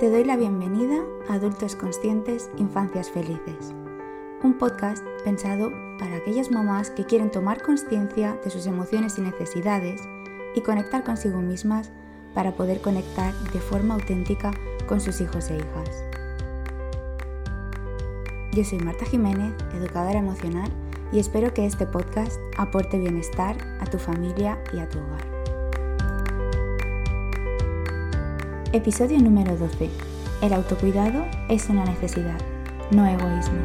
Te doy la bienvenida a Adultos Conscientes, Infancias Felices, un podcast pensado para aquellas mamás que quieren tomar conciencia de sus emociones y necesidades y conectar consigo mismas para poder conectar de forma auténtica con sus hijos e hijas. Yo soy Marta Jiménez, educadora emocional, y espero que este podcast aporte bienestar a tu familia y a tu hogar. Episodio número 12. El autocuidado es una necesidad, no egoísmo.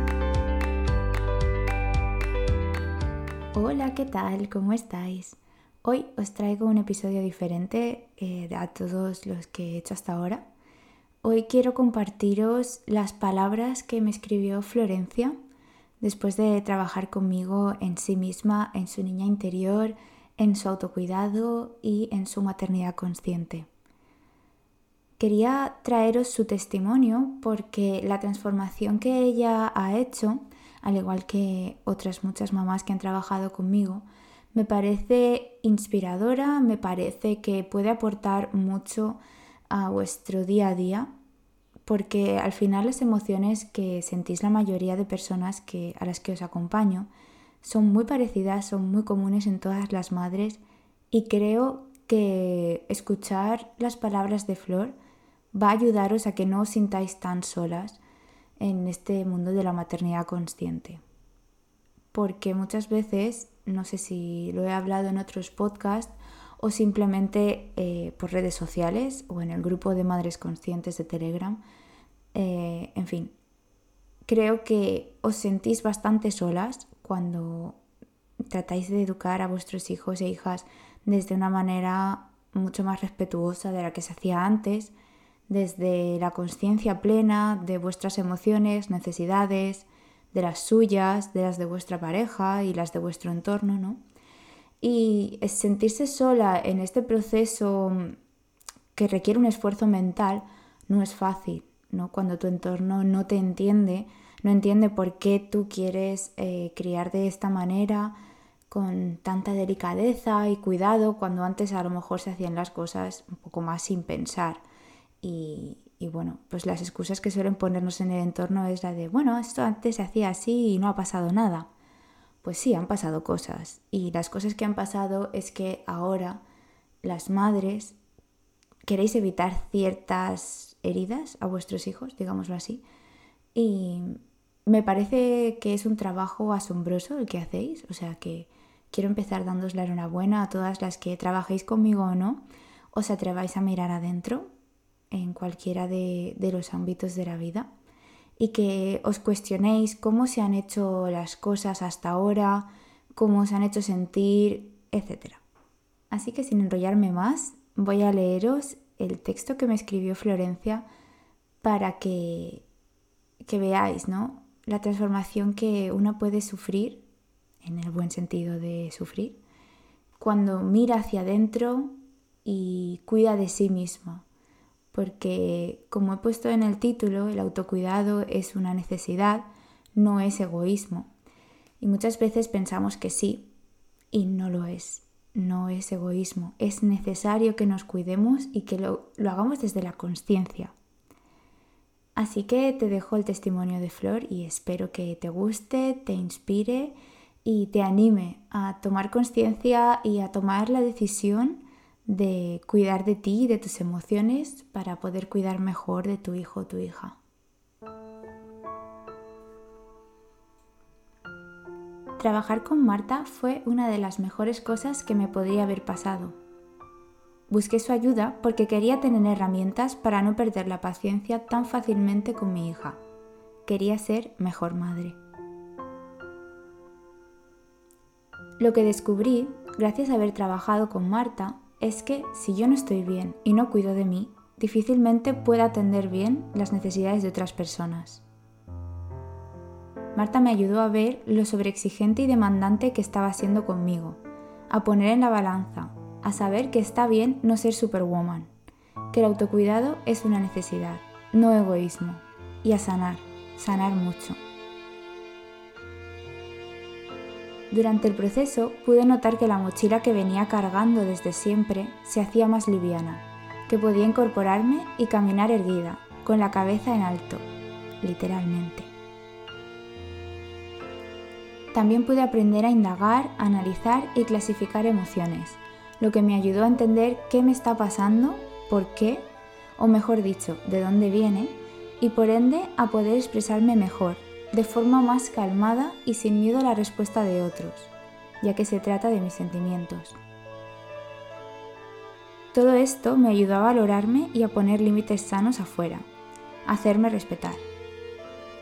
Hola, ¿qué tal? ¿Cómo estáis? Hoy os traigo un episodio diferente eh, a todos los que he hecho hasta ahora. Hoy quiero compartiros las palabras que me escribió Florencia después de trabajar conmigo en sí misma, en su niña interior, en su autocuidado y en su maternidad consciente. Quería traeros su testimonio porque la transformación que ella ha hecho, al igual que otras muchas mamás que han trabajado conmigo, me parece inspiradora, me parece que puede aportar mucho a vuestro día a día, porque al final las emociones que sentís la mayoría de personas que, a las que os acompaño son muy parecidas, son muy comunes en todas las madres y creo que escuchar las palabras de Flor va a ayudaros a que no os sintáis tan solas en este mundo de la maternidad consciente. Porque muchas veces, no sé si lo he hablado en otros podcasts o simplemente eh, por redes sociales o en el grupo de madres conscientes de Telegram, eh, en fin, creo que os sentís bastante solas cuando tratáis de educar a vuestros hijos e hijas desde una manera mucho más respetuosa de la que se hacía antes, desde la conciencia plena de vuestras emociones, necesidades, de las suyas, de las de vuestra pareja y las de vuestro entorno, ¿no? Y sentirse sola en este proceso que requiere un esfuerzo mental no es fácil, ¿no? Cuando tu entorno no te entiende, no entiende por qué tú quieres eh, criar de esta manera, con tanta delicadeza y cuidado, cuando antes a lo mejor se hacían las cosas un poco más sin pensar. Y, bueno, pues las excusas que suelen ponernos en el entorno es la de, bueno, esto antes se hacía así y no ha pasado nada. Pues sí, han pasado cosas. Y las cosas que han pasado es que ahora las madres queréis evitar ciertas heridas a vuestros hijos, digámoslo así. Y me parece que es un trabajo asombroso el que hacéis. O sea que quiero empezar dándos la enhorabuena a todas las que trabajéis conmigo o no, os atreváis a mirar adentro en cualquiera de, los ámbitos de la vida y que os cuestionéis cómo se han hecho las cosas hasta ahora, cómo os han hecho sentir, etc. Así que sin enrollarme más, voy a leeros el texto que me escribió Florencia para que, que veáis ¿no? la transformación que uno puede sufrir, en el buen sentido de sufrir, cuando mira hacia adentro y cuida de sí misma porque como he puesto en el título, el autocuidado es una necesidad, no es egoísmo. Y muchas veces pensamos que sí, y no lo es. No es egoísmo, es necesario que nos cuidemos y que lo, hagamos desde la conciencia. Así que te dejo el testimonio de Flor y espero que te guste, te inspire y te anime a tomar conciencia y a tomar la decisión de cuidar de ti y de tus emociones para poder cuidar mejor de tu hijo o tu hija. Trabajar con Marta fue una de las mejores cosas que me podría haber pasado. Busqué su ayuda porque quería tener herramientas para no perder la paciencia tan fácilmente con mi hija. Quería ser mejor madre. Lo que descubrí, gracias a haber trabajado con Marta, es que si yo no estoy bien y no cuido de mí, difícilmente pueda atender bien las necesidades de otras personas. Marta me ayudó a ver lo sobreexigente y demandante que estaba siendo conmigo, a poner en la balanza, a saber que está bien no ser superwoman, que el autocuidado es una necesidad, no egoísmo, y a sanar, sanar mucho. Durante el proceso pude notar que la mochila que venía cargando desde siempre se hacía más liviana, que podía incorporarme y caminar erguida, con la cabeza en alto, literalmente. También pude aprender a indagar, analizar y clasificar emociones, lo que me ayudó a entender qué me está pasando, por qué, o mejor dicho, de dónde viene, y por ende a poder expresarme mejor, de forma más calmada y sin miedo a la respuesta de otros, ya que se trata de mis sentimientos. Todo esto me ayudó a valorarme y a poner límites sanos afuera, a hacerme respetar.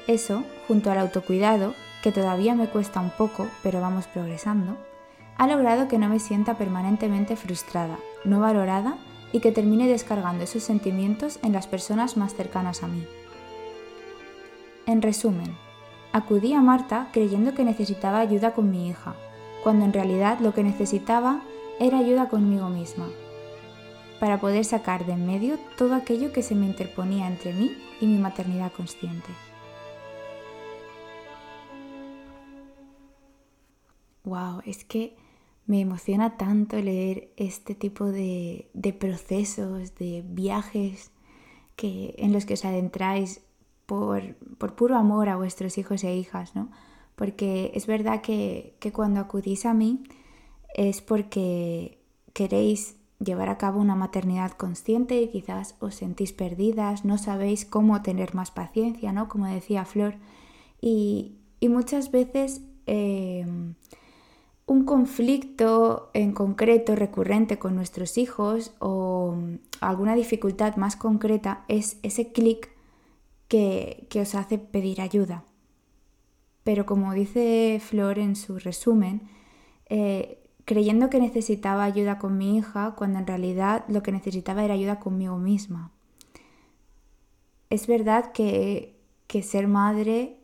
Eso, junto al autocuidado, que todavía me cuesta un poco, pero vamos progresando, ha logrado que no me sienta permanentemente frustrada, no valorada y que termine descargando esos sentimientos en las personas más cercanas a mí. En resumen, acudí a Marta creyendo que necesitaba ayuda con mi hija, cuando en realidad lo que necesitaba era ayuda conmigo misma, para poder sacar de en medio todo aquello que se me interponía entre mí y mi maternidad consciente. Wow, es que me emociona tanto leer este tipo de, procesos, de viajes que, en los que os adentráis por, puro amor a vuestros hijos e hijas, ¿no? Porque es verdad que, que cuando acudís a mí es porque queréis llevar a cabo una maternidad consciente y quizás os sentís perdidas, no sabéis cómo tener más paciencia, ¿no? Como decía Flor. Y, muchas veces eh, un conflicto en concreto recurrente con nuestros hijos o alguna dificultad más concreta es ese clic que, os hace pedir ayuda. Pero como dice Flor en su resumen, eh, creyendo que necesitaba ayuda con mi hija cuando en realidad lo que necesitaba era ayuda conmigo misma. Es verdad que, que ser madre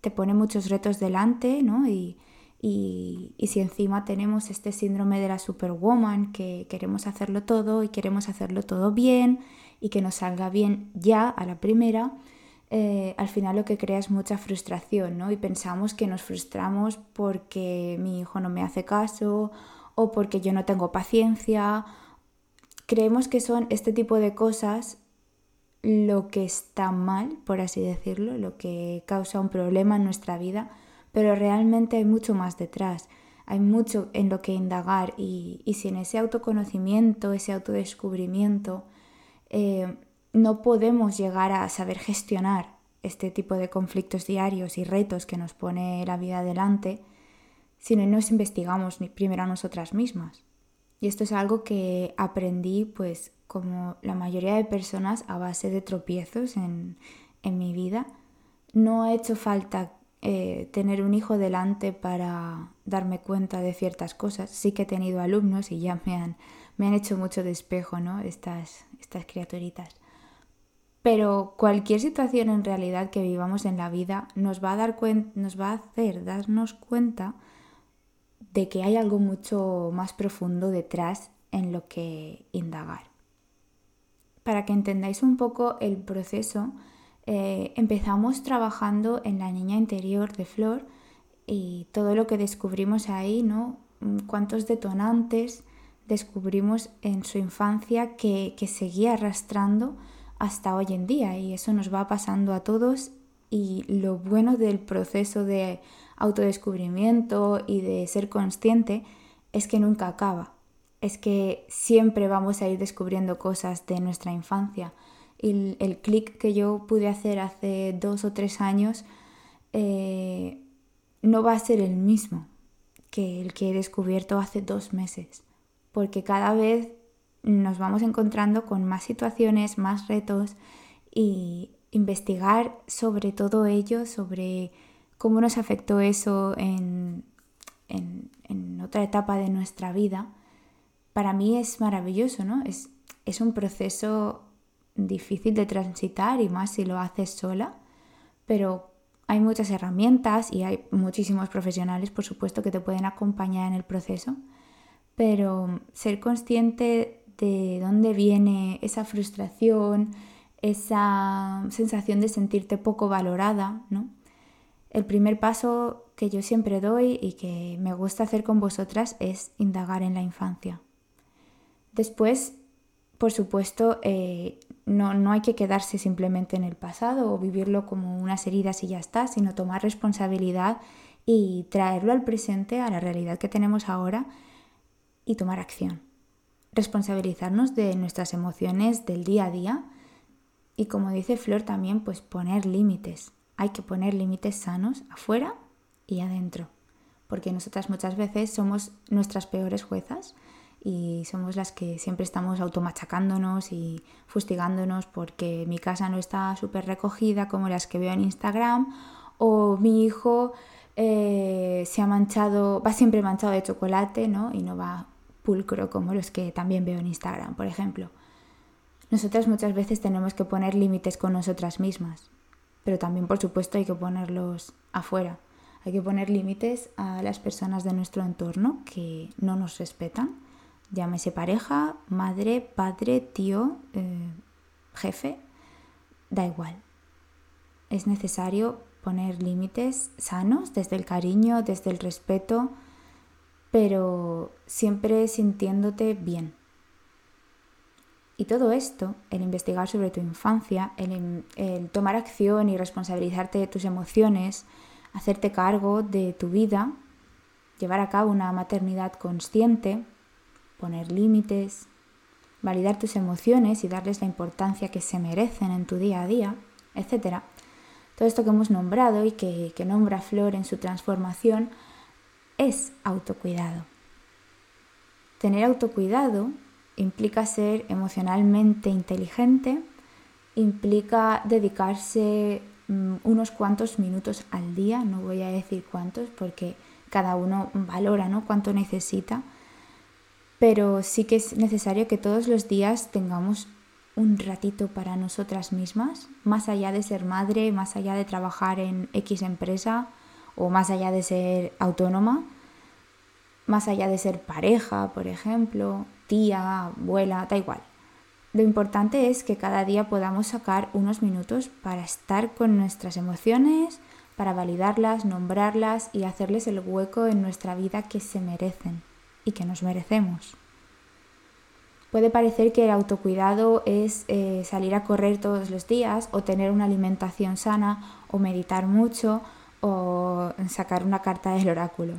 te pone muchos retos delante, ¿no? Y, y, si encima tenemos este síndrome de la superwoman, que queremos hacerlo todo y queremos hacerlo todo bien y que nos salga bien ya a la primera, eh, al final lo que crea es mucha frustración, ¿no? Y pensamos que nos frustramos porque mi hijo no me hace caso o porque yo no tengo paciencia. Creemos que son este tipo de cosas lo que está mal, por así decirlo, lo que causa un problema en nuestra vida pero realmente hay mucho más detrás, hay mucho en lo que indagar y, y sin ese autoconocimiento, ese autodescubrimiento, eh, no podemos llegar a saber gestionar este tipo de conflictos diarios y retos que nos pone la vida adelante si no nos investigamos primero a nosotras mismas. Y esto es algo que aprendí, pues, como la mayoría de personas, a base de tropiezos en, en mi vida. No ha hecho falta eh, tener un hijo delante para darme cuenta de ciertas cosas. Sí que he tenido alumnos y ya me han, me han hecho mucho despejo, ¿no? Estas, estas criaturitas. Pero cualquier situación en realidad que vivamos en la vida nos va a, dar nos va a hacer darnos cuenta de que hay algo mucho más profundo detrás en lo que indagar. Para que entendáis un poco el proceso, eh, empezamos trabajando en la niña interior de Flor y todo lo que descubrimos ahí, ¿no? Mm, cuántos detonantes descubrimos en su infancia que, que seguía arrastrando hasta hoy en día y eso nos va pasando a todos y lo bueno del proceso de autodescubrimiento y de ser consciente es que nunca acaba, es que siempre vamos a ir descubriendo cosas de nuestra infancia. El, el clic que yo pude hacer hace dos o tres años eh, no va a ser el mismo que el que he descubierto hace dos meses, porque cada vez nos vamos encontrando con más situaciones, más retos y investigar sobre todo ello, sobre cómo nos afectó eso en, en, otra etapa de nuestra vida, para mí es maravilloso, ¿no? Es, es un proceso difícil de transitar y más si lo haces sola, pero hay muchas herramientas y hay muchísimos profesionales, por supuesto, que te pueden acompañar en el proceso, pero ser consciente de dónde viene esa frustración, esa sensación de sentirte poco valorada, ¿no? El primer paso que yo siempre doy y que me gusta hacer con vosotras es indagar en la infancia. Después, por supuesto, eh, no, no hay que quedarse simplemente en el pasado o vivirlo como unas heridas y ya está, sino tomar responsabilidad y traerlo al presente, a la realidad que tenemos ahora y tomar acción. Responsabilizarnos de nuestras emociones del día a día y como dice Flor también, pues poner límites. Hay que poner límites sanos afuera y adentro, porque nosotras muchas veces somos nuestras peores juezas y somos las que siempre estamos automachacándonos y fustigándonos porque mi casa no está súper recogida como las que veo en Instagram o mi hijo eh, se ha manchado, va siempre manchado de chocolate, ¿no? Y no va pulcro como los que también veo en Instagram, por ejemplo. Nosotras muchas veces tenemos que poner límites con nosotras mismas, pero también por supuesto hay que ponerlos afuera. Hay que poner límites a las personas de nuestro entorno que no nos respetan, llámese pareja, madre, padre, tío, eh, jefe, da igual. Es necesario poner límites sanos desde el cariño, desde el respeto, pero siempre sintiéndote bien. Y todo esto, el investigar sobre tu infancia, el, tomar acción y responsabilizarte de tus emociones, hacerte cargo de tu vida, llevar a cabo una maternidad consciente, poner límites, validar tus emociones y darles la importancia que se merecen en tu día a día, etc. Todo esto que hemos nombrado y que, que nombra Flor en su transformación es autocuidado. Tener autocuidado implica ser emocionalmente inteligente, implica dedicarse mm, unos cuantos minutos al día, no voy a decir cuántos porque cada uno valora ¿no? cuánto necesita, pero sí que es necesario que todos los días tengamos un ratito para nosotras mismas, más allá de ser madre, más allá de trabajar en X empresa o más allá de ser autónoma, más allá de ser pareja, por ejemplo, tía, abuela, da igual. Lo importante es que cada día podamos sacar unos minutos para estar con nuestras emociones, para validarlas, nombrarlas y hacerles el hueco en nuestra vida que se merecen y que nos merecemos. Puede parecer que el autocuidado es eh, salir a correr todos los días o tener una alimentación sana o meditar mucho o sacar una carta del oráculo.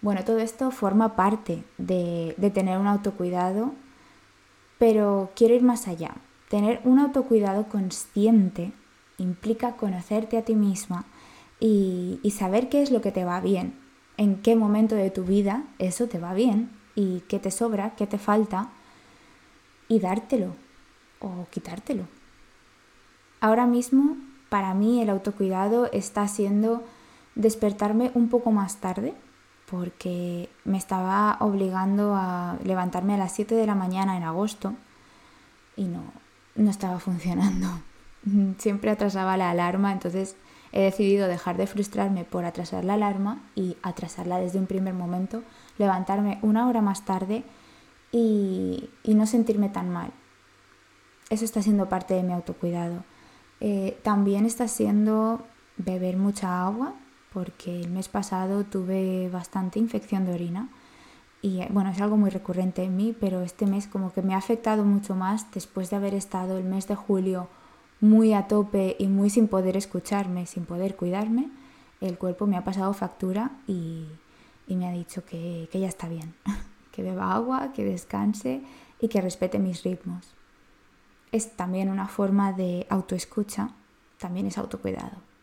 Bueno, todo esto forma parte de, tener un autocuidado, pero quiero ir más allá. Tener un autocuidado consciente implica conocerte a ti misma y, y, saber qué es lo que te va bien, en qué momento de tu vida eso te va bien y qué te sobra, qué te falta y dártelo o quitártelo. Ahora mismo, para mí, el autocuidado está siendo despertarme un poco más tarde porque me estaba obligando a levantarme a las 7 de la mañana en agosto y no, no estaba funcionando. Siempre atrasaba la alarma, entonces he decidido dejar de frustrarme por atrasar la alarma y atrasarla desde un primer momento, levantarme una hora más tarde y, no sentirme tan mal. Eso está siendo parte de mi autocuidado. Eh, también está siendo beber mucha agua, porque el mes pasado tuve bastante infección de orina y bueno, es algo muy recurrente en mí, pero este mes como que me ha afectado mucho más después de haber estado el mes de julio muy a tope y muy sin poder escucharme, sin poder cuidarme, el cuerpo me ha pasado factura y, me ha dicho que, que ya está bien, que beba agua, que descanse y que respete mis ritmos. Es también una forma de autoescucha, también es autocuidado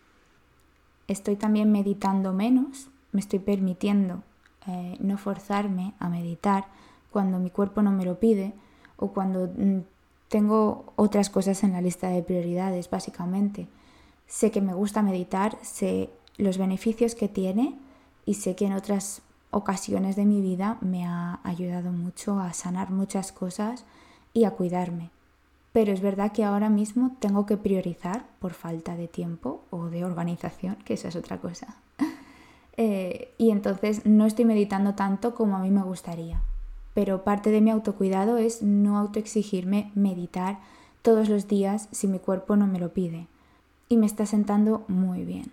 estoy también meditando menos, me estoy permitiendo eh, no forzarme a meditar cuando mi cuerpo no me lo pide o cuando mm, tengo otras cosas en la lista de prioridades, básicamente. Sé que me gusta meditar, sé los beneficios que tiene y sé que en otras ocasiones de mi vida me ha ayudado mucho a sanar muchas cosas y a cuidarme. Pero es verdad que ahora mismo tengo que priorizar por falta de tiempo o de organización, que esa es otra cosa. Eh, y entonces no estoy meditando tanto como a mí me gustaría. Pero parte de mi autocuidado es no autoexigirme meditar todos los días si mi cuerpo no me lo pide. Y me está sentando muy bien.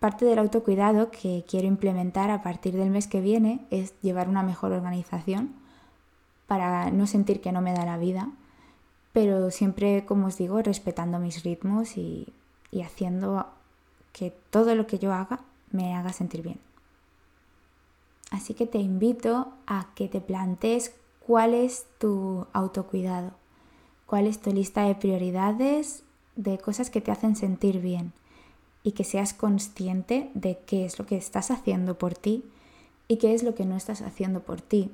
Parte del autocuidado que quiero implementar a partir del mes que viene es llevar una mejor organización para no sentir que no me da la vida pero siempre, como os digo, respetando mis ritmos y, y haciendo que todo lo que yo haga me haga sentir bien. Así que te invito a que te plantees cuál es tu autocuidado, cuál es tu lista de prioridades de cosas que te hacen sentir bien y que seas consciente de qué es lo que estás haciendo por ti y qué es lo que no estás haciendo por ti.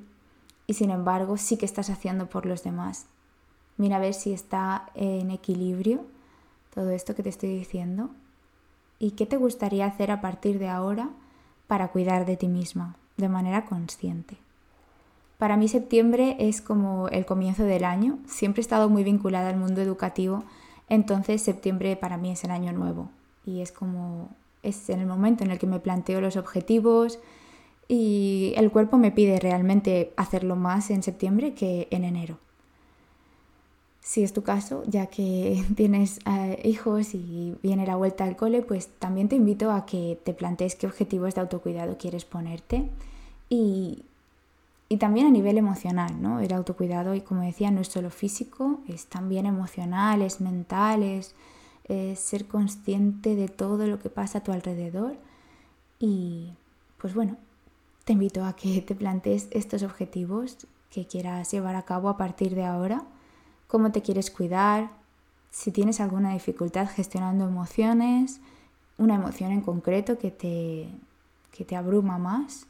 Y sin embargo, sí que estás haciendo por los demás. Mira a ver si está en equilibrio todo esto que te estoy diciendo y qué te gustaría hacer a partir de ahora para cuidar de ti misma de manera consciente. Para mí septiembre es como el comienzo del año, siempre he estado muy vinculada al mundo educativo, entonces septiembre para mí es el año nuevo y es como es en el momento en el que me planteo los objetivos, y el cuerpo me pide realmente hacerlo más en septiembre que en enero. Si es tu caso, ya que tienes eh, hijos y viene la vuelta al cole, pues también te invito a que te plantees qué objetivos de autocuidado quieres ponerte y, y también a nivel emocional, ¿no? El autocuidado, y como decía, no es solo físico, es también emocional, es mental, es ser consciente de todo lo que pasa a tu alrededor. Y pues bueno, te invito a que te plantees estos objetivos que quieras llevar a cabo a partir de ahora, cómo te quieres cuidar, si tienes alguna dificultad gestionando emociones, una emoción en concreto que te, que te abruma más.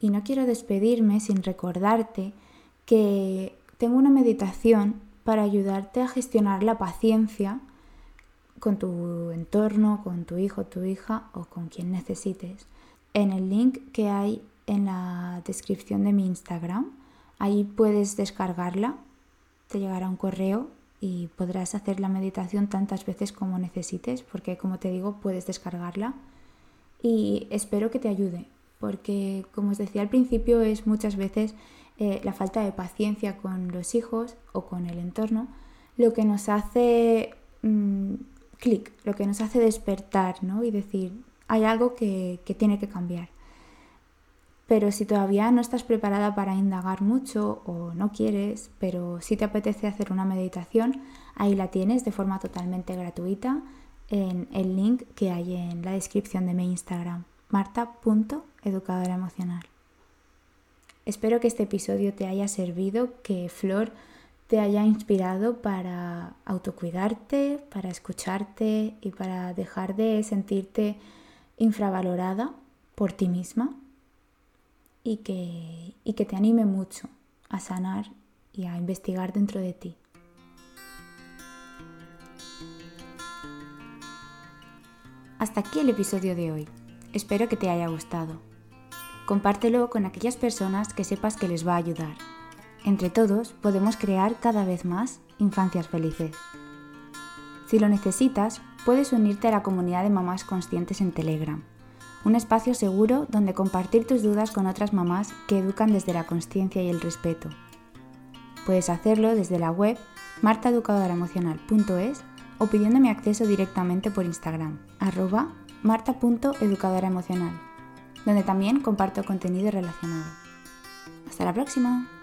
Y no quiero despedirme sin recordarte que tengo una meditación para ayudarte a gestionar la paciencia con tu entorno, con tu hijo, tu hija o con quien necesites en el link que hay en la descripción de mi Instagram. Ahí puedes descargarla, te llegará un correo y podrás hacer la meditación tantas veces como necesites, porque como te digo, puedes descargarla. Y espero que te ayude, porque como os decía al principio, es muchas veces eh, la falta de paciencia con los hijos o con el entorno lo que nos hace mm, clic, lo que nos hace despertar ¿no? y decir, hay algo que, tiene que cambiar. Pero si todavía no estás preparada para indagar mucho o no quieres, pero si te apetece hacer una meditación, ahí la tienes de forma totalmente gratuita en el link que hay en la descripción de mi Instagram, marta.educadora emocional. Espero que este episodio te haya servido, que Flor te haya inspirado para autocuidarte, para escucharte y para dejar de sentirte infravalorada por ti misma y que, y que te anime mucho a sanar y a investigar dentro de ti. Hasta aquí el episodio de hoy. Espero que te haya gustado. Compártelo con aquellas personas que sepas que les va a ayudar. Entre todos podemos crear cada vez más infancias felices. Si lo necesitas, puedes unirte a la comunidad de mamás conscientes en Telegram, un espacio seguro donde compartir tus dudas con otras mamás que educan desde la conciencia y el respeto. Puedes hacerlo desde la web martaeducadoraemocional.es o pidiéndome acceso directamente por Instagram, arroba marta.educadoraemocional, donde también comparto contenido relacionado. Hasta la próxima.